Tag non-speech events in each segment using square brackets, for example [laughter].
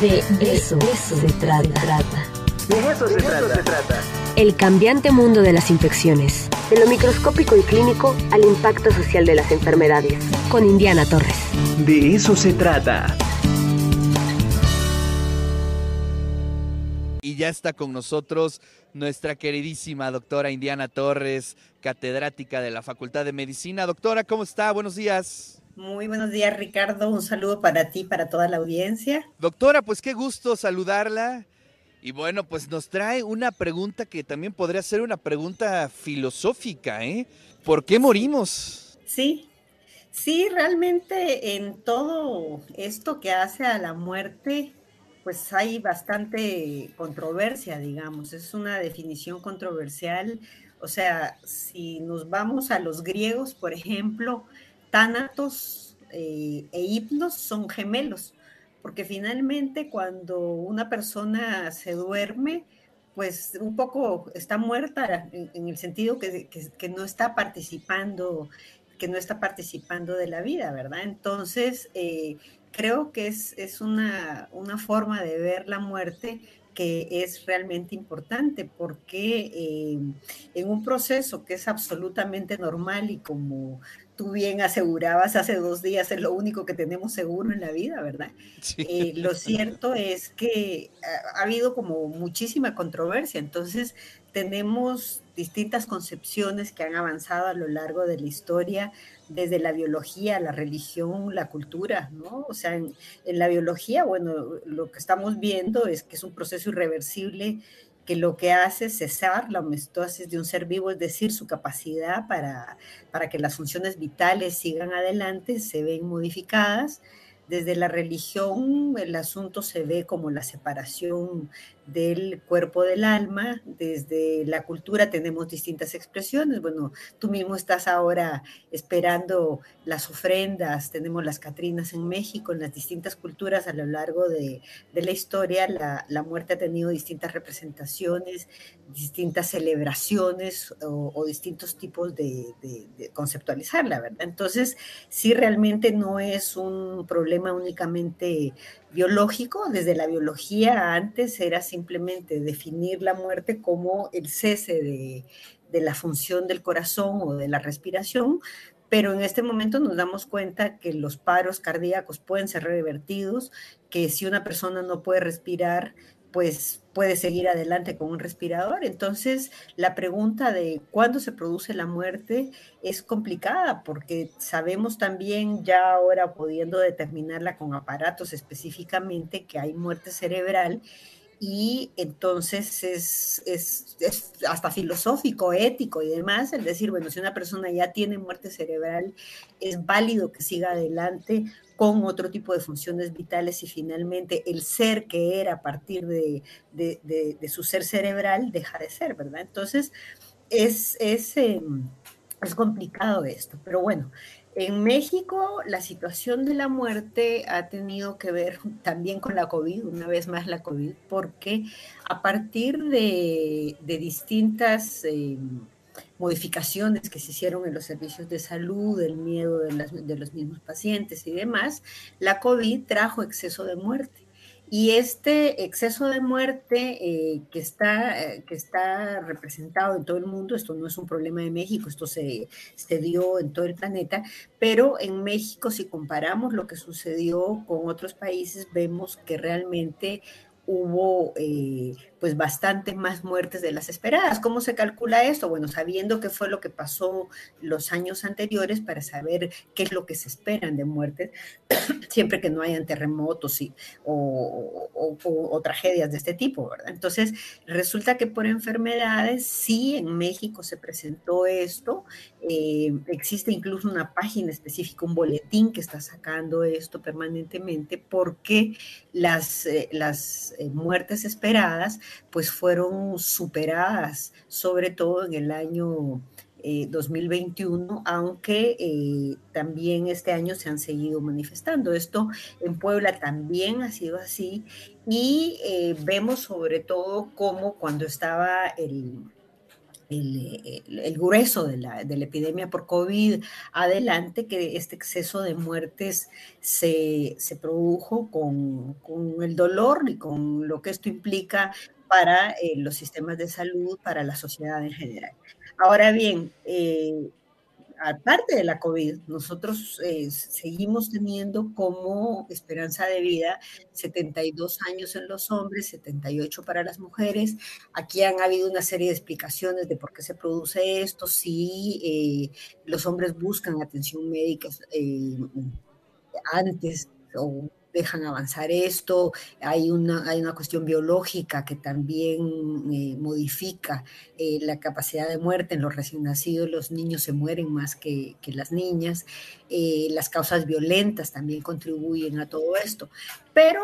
De eso, se trata. De eso, se, trata. El cambiante mundo de las infecciones. De lo microscópico y clínico al impacto social de las enfermedades. Con Indiana Torres. De eso se trata. Y ya está con nosotros nuestra queridísima doctora Indiana Torres, catedrática de la Facultad de Medicina. Doctora, ¿cómo está? Buenos días. Muy buenos días, Ricardo. Un saludo para ti, para toda la audiencia. Doctora, pues qué gusto saludarla. Y bueno, pues nos trae una pregunta que también podría ser una pregunta filosófica, ¿eh? ¿Por qué morimos? Sí, sí, realmente en todo esto que hace a la muerte, pues hay bastante controversia, digamos. Es una definición controversial. O sea, si nos vamos a los griegos, por ejemplo, tánatos eh, e hipnos son gemelos, porque finalmente cuando una persona se duerme, pues un poco está muerta en, el sentido que, no está participando, que no está participando de la vida, ¿verdad? Entonces, eh, creo que es, es una, una, forma de ver la muerte que es realmente importante porque eh, en un proceso que es absolutamente normal y como tú bien asegurabas hace dos días, es lo único que tenemos seguro en la vida, ¿verdad? [laughs] Eh, lo cierto es que ha, habido como muchísima controversia, entonces tenemos distintas concepciones que han avanzado a lo largo de la historia, desde la biología, la religión, la cultura, ¿no? O sea, en, en la biología, bueno, lo que estamos viendo es que es un proceso irreversible que lo que hace es cesar la homeostasis de un ser vivo, es decir, su capacidad para, para que las funciones vitales sigan adelante, se ven modificadas. Desde la religión el asunto se ve como la separación del cuerpo del alma. Desde la cultura tenemos distintas expresiones. Bueno, tú mismo estás ahora esperando las ofrendas, tenemos las Catrinas en México, en las distintas culturas a lo largo de, la historia, la, muerte ha tenido distintas representaciones, distintas celebraciones o, distintos tipos de, de, conceptualizarla, ¿verdad? Entonces, sí realmente no es un problema únicamente biológico, desde la biología antes era simplemente definir la muerte como el cese de, la función del corazón o de la respiración, pero en este momento nos damos cuenta que los paros cardíacos pueden ser revertidos, que si una persona no puede respirar, pues puede seguir adelante con un respirador. Entonces, la pregunta de cuándo se produce la muerte es complicada porque sabemos también ya ahora pudiendo determinarla con aparatos específicamente que hay muerte cerebral y entonces es, es, es, hasta filosófico, ético y demás, el decir, bueno, si una persona ya tiene muerte cerebral, es válido que siga adelante con otro tipo de funciones vitales y finalmente el ser que era a partir de, de, su ser cerebral deja de ser, ¿verdad? Entonces, es, es, em, es complicado esto, pero bueno, en México, la situación de la muerte ha tenido que ver también con la COVID, una vez más la COVID, porque a partir de, distintas eh, modificaciones que se hicieron en los servicios de salud, el miedo de, los mismos pacientes y demás, la COVID trajo exceso de muerte. Y este exceso de muerte eh, que, está, eh, que está representado en todo el mundo, esto no es un problema de México, esto se, se dio en todo el planeta, pero en México si comparamos lo que sucedió con otros países, vemos que realmente hubo eh, pues bastante más muertes de las esperadas. ¿Cómo se calcula esto? Bueno, sabiendo qué fue lo que pasó los años anteriores para saber qué es lo que se esperan de muertes, [clears throat] siempre que no hayan terremotos y, o, tragedias de este tipo, ¿verdad? Entonces, resulta que por enfermedades, sí, en México se presentó esto, eh, existe incluso una página específica, un boletín que está sacando esto permanentemente, porque las, eh, las eh, muertes esperadas pues fueron superadas, sobre todo en el año 2021, aunque también este año se han seguido manifestando. Esto en Puebla también ha sido así y vemos sobre todo cómo cuando estaba el el, grueso de la, epidemia por COVID adelante, que este exceso de muertes se, produjo con, el dolor y con lo que esto implica para eh, los sistemas de salud, para la sociedad en general. Ahora bien, eh, aparte de la COVID, nosotros eh, seguimos teniendo como esperanza de vida 72 años en los hombres, 78 para las mujeres. Aquí han habido una serie de explicaciones de por qué se produce esto, si eh, los hombres buscan atención médica eh, antes o dejan avanzar esto, hay una, hay una cuestión biológica que también eh, modifica eh, la capacidad de muerte en los recién nacidos, los niños se mueren más que, las niñas, eh, las causas violentas también contribuyen a todo esto. Pero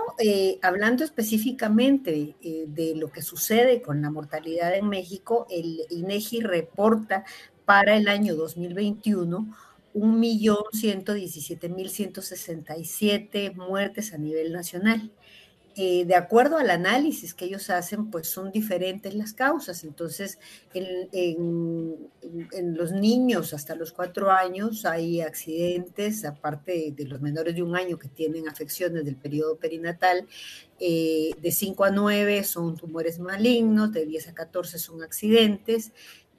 hablando específicamente de lo que sucede con la mortalidad en México, el INEGI reporta para el año 2021 1.117.167 muertes a nivel nacional. Eh, de acuerdo al análisis que ellos hacen, pues son diferentes las causas. Entonces, en, los niños hasta los cuatro años hay accidentes, aparte de los menores de un año que tienen afecciones del periodo perinatal, eh, de 5 a 9 son tumores malignos, de 10 a 14 son accidentes,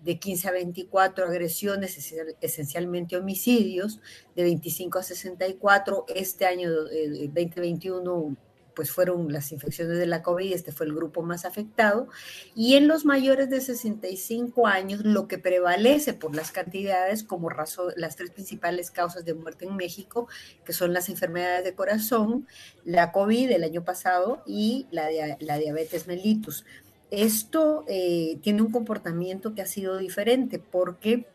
de 15 a 24 agresiones, esencialmente homicidios, de 25 a 64. Este año 2021 eh, pues fueron las infecciones de la COVID, este fue el grupo más afectado, y en los mayores de 65 años lo que prevalece por las cantidades como razón, las tres principales causas de muerte en México, que son las enfermedades de corazón, la COVID el año pasado y la diabetes mellitus. Esto eh, tiene un comportamiento que ha sido diferente porque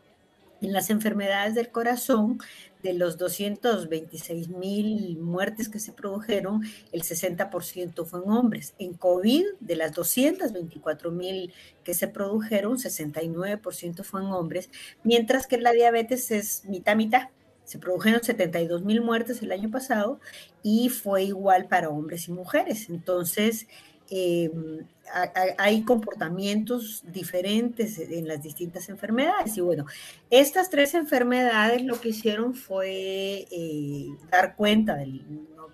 en las enfermedades del corazón, de los 226 mil muertes que se produjeron, el 60% fue en hombres. En COVID, de las 224 mil que se produjeron, 69% fue en hombres, mientras que la diabetes es mitad mitad. Se produjeron 72 mil muertes el año pasado y fue igual para hombres y mujeres. Entonces, Em, hay comportamientos diferentes en las distintas enfermedades. Y bueno, estas tres enfermedades lo que hicieron fue eh, dar cuenta del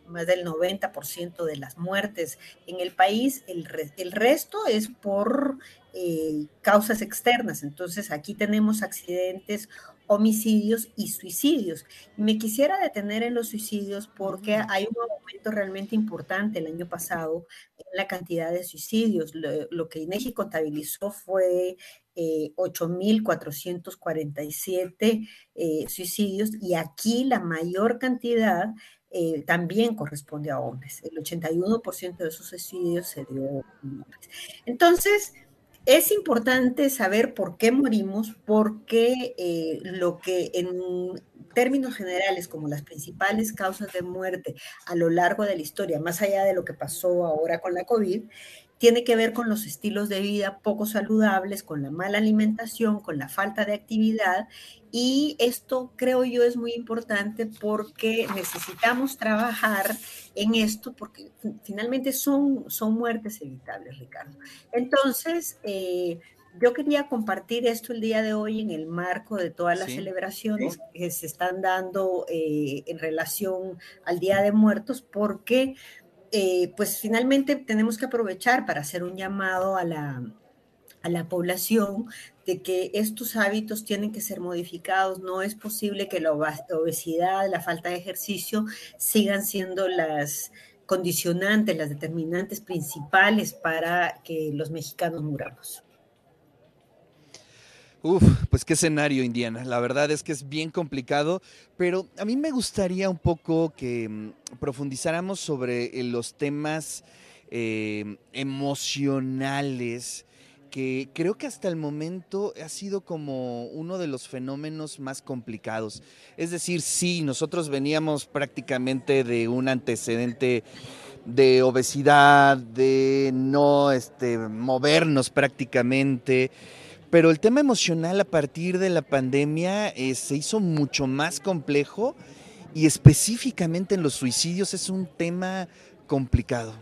más del 90% de las muertes en el país. El, el resto es por eh, causas externas. Entonces aquí tenemos accidentes homicidios y suicidios. Me quisiera detener en los suicidios porque hay un aumento realmente importante el año pasado en la cantidad de suicidios. Lo, que INEGI contabilizó fue 8.447 eh, eh, suicidios y aquí la mayor cantidad eh, también corresponde a hombres. El 81% de esos suicidios se dio a hombres. Entonces, es importante saber por qué morimos, porque eh, lo que en términos generales, como las principales causas de muerte a lo largo de la historia, más allá de lo que pasó ahora con la COVID, tiene que ver con los estilos de vida poco saludables, con la mala alimentación, con la falta de actividad. Y esto creo yo es muy importante porque necesitamos trabajar en esto porque finalmente son, son muertes evitables, Ricardo. Entonces, eh, yo quería compartir esto el día de hoy en el marco de todas las celebraciones que se están dando eh, en relación al Día de Muertos, porque eh, pues finalmente tenemos que aprovechar para hacer un llamado a la, a la población de que estos hábitos tienen que ser modificados. No es posible que la obesidad, la falta de ejercicio sigan siendo las condicionantes, las determinantes principales para que los mexicanos muramos. Uf, pues qué escenario, Indiana. La verdad es que es bien complicado, pero a mí me gustaría un poco que mm, profundizáramos sobre eh, los temas eh, emocionales, que creo que hasta el momento ha sido como uno de los fenómenos más complicados. Es decir, sí, nosotros veníamos prácticamente de un antecedente de obesidad, de no este, movernos prácticamente pero el tema emocional a partir de la pandemia eh, se hizo mucho más complejo y específicamente en los suicidios es un tema complicado.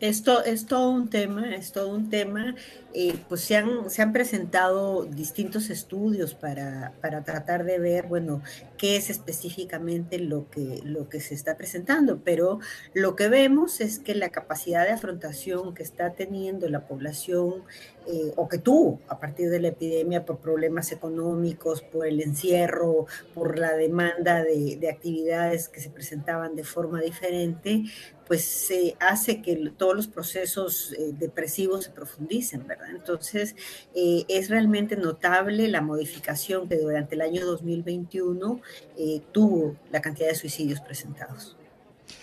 Esto es todo un tema, es todo un tema. Eh, pues se han, se han presentado distintos estudios para, para, tratar de ver, bueno, qué es específicamente lo que, lo que se está presentando, pero lo que vemos es que la capacidad de afrontación que está teniendo la población eh, o que tuvo a partir de la epidemia por problemas económicos, por el encierro, por la demanda de, de actividades que se presentaban de forma diferente, pues se hace que todos los procesos eh, depresivos se profundicen, ¿verdad? Entonces, eh, es realmente notable la modificación que durante el año 2021 eh, tuvo la cantidad de suicidios presentados.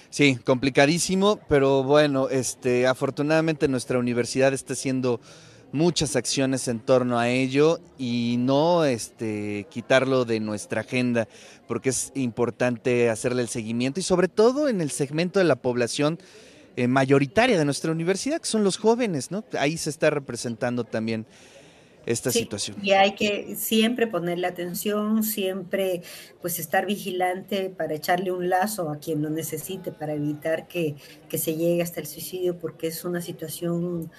Sí, complicadísimo, pero bueno, este, afortunadamente nuestra universidad está haciendo muchas acciones en torno a ello y no este, quitarlo de nuestra agenda, porque es importante hacerle el seguimiento y sobre todo en el segmento de la población eh, mayoritaria de nuestra universidad, que son los jóvenes, ¿no? Ahí se está representando también esta sí, situación. Y hay que siempre ponerle atención, siempre pues estar vigilante para echarle un lazo a quien lo necesite, para evitar que, que se llegue hasta el suicidio, porque es una situación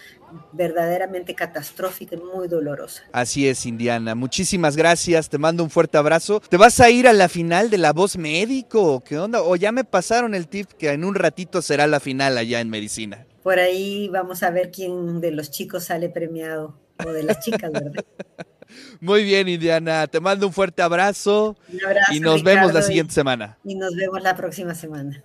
verdaderamente catastrófica y muy dolorosa. Así es, Indiana. Muchísimas gracias, te mando un fuerte abrazo. ¿Te vas a ir a la final de La Voz Médico? ¿Qué onda? ¿O ya me pasaron el tip que en un ratito será la final allá en medicina? Por ahí vamos a ver quién de los chicos sale premiado o de las chicas, ¿verdad? [laughs] Muy bien, Indiana. Te mando un fuerte abrazo. Un abrazo y nos Ricardo, vemos la siguiente semana. Y nos vemos la próxima semana.